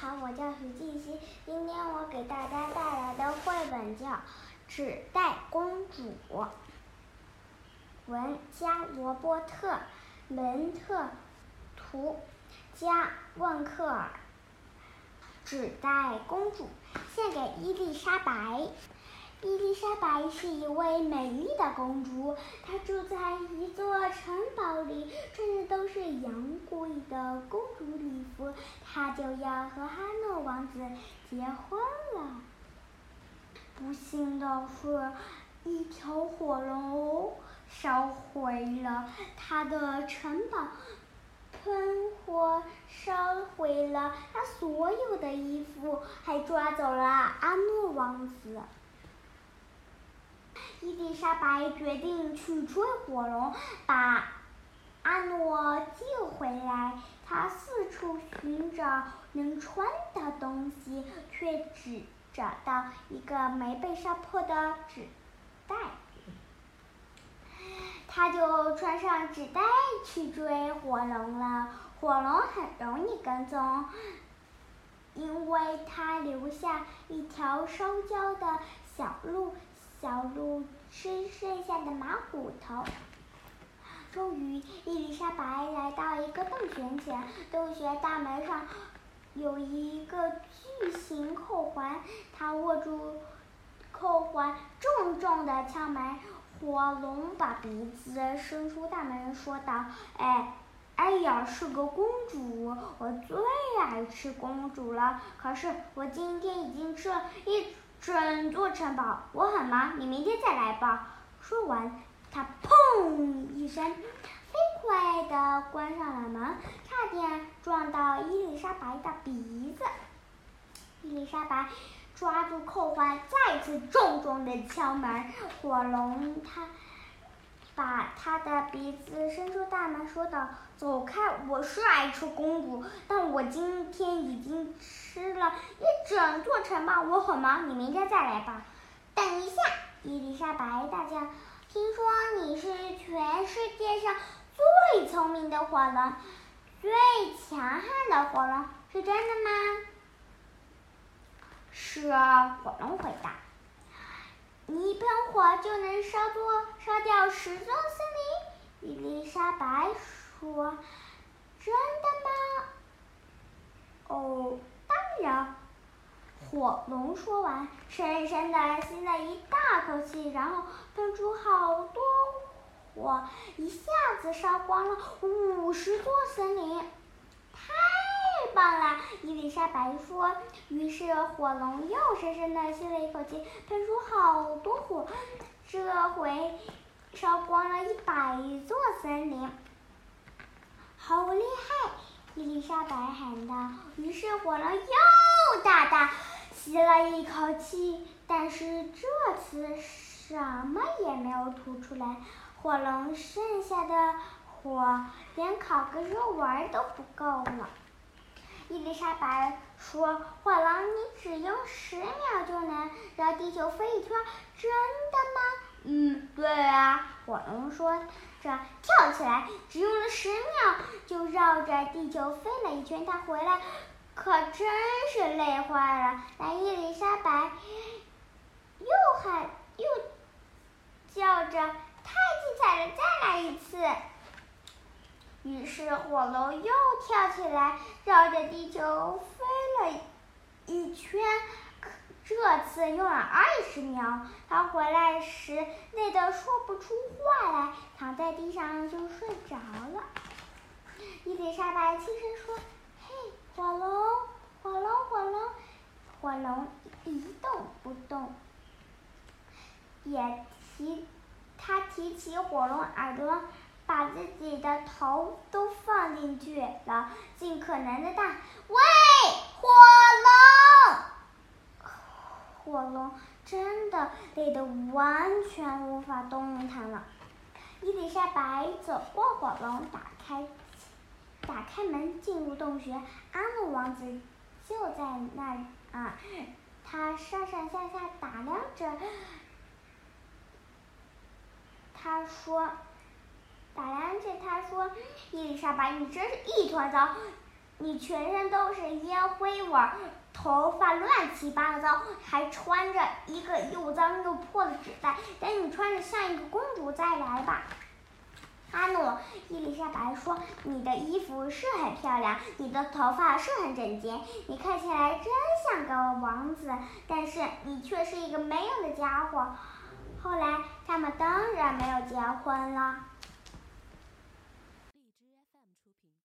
好，我叫徐静熙。今天我给大家带来的绘本叫《纸袋公主》，文加罗伯特·门特，图加万克尔。纸袋公主献给伊丽莎白。伊丽莎白是一位美丽的公主，她住在一座城堡里，穿的都是昂贵的公主礼服。她就要和哈诺王子结婚了。不幸的是，一条火龙烧毁了她的城堡，喷火烧毁了她所有的衣服，还抓走了阿诺王子。伊莎白决定去追火龙，把阿诺救回来。她四处寻找能穿的东西，却只找到一个没被烧破的纸袋。她就穿上纸袋去追火龙了。火龙很容易跟踪，因为它留下一条烧焦的小路。小路吃剩下的马骨头。终于，伊丽莎白来到一个洞穴前，洞穴大门上有一个巨型扣环。她握住扣环，重重的敲门。火龙把鼻子伸出大门，说道：“哎，哎呀，是个公主，我最爱吃公主了。可是我今天已经吃了一。”整座城堡，我很忙，你明天再来吧。说完，他砰一声，飞快地关上了门，差点撞到伊丽莎白的鼻子。伊丽莎白抓住扣环，再次重重地敲门。火龙他。把他的鼻子伸出大门，说道：“走开！我是爱吃公主，但我今天已经吃了一整座城堡，我很忙，你明天再来吧。”等一下，伊丽莎白大叫：“听说你是全世界上最聪明的火龙，最强悍的火龙，是真的吗？”“是啊。”火龙回答。你一喷火就能烧多烧掉十座森林？伊丽莎白说：“真的吗？”“哦，当然。”火龙说完，深深的吸了一大口气，然后喷出好多火，一下子烧光了五十座森林。太棒了！伊丽莎白说。于是火龙又深深地吸了一口气，喷出好多火，这回烧光了一百座森林。好厉害！伊丽莎白喊道。于是火龙又大大吸了一口气，但是这次什么也没有吐出来。火龙剩下的火连烤个肉丸都不够了。伊丽莎白说：“火龙，你只用十秒就能绕地球飞一圈，真的吗？”“嗯，对啊。”火龙说着跳起来，只用了十秒就绕着地球飞了一圈。他回来可真是累坏了。但伊丽莎白又喊又叫着：“太精彩了，再来一次！”于是火龙又跳起来，绕着地球飞了一圈。这次用了二十秒。他回来时累得说不出话来，躺在地上就睡着了。伊丽莎白轻声说：“嘿，火龙，火龙，火龙！”火龙一动不动，也提他提起火龙耳朵。把自己的头都放进去了，尽可能的大。喂，火龙！火龙真的累得完全无法动弹了。伊丽莎白走过火龙，打开打开门，进入洞穴。阿诺王子就在那儿啊，他上上下下打量着。他说。打量着他说：“伊丽莎白，你真是一团糟，你全身都是烟灰味儿，头发乱七八糟，还穿着一个又脏又破的纸袋。等你穿着像一个公主再来吧。”阿诺，伊丽莎白说：“你的衣服是很漂亮，你的头发是很整洁，你看起来真像个王子。但是你却是一个没用的家伙。”后来，他们当然没有结婚了。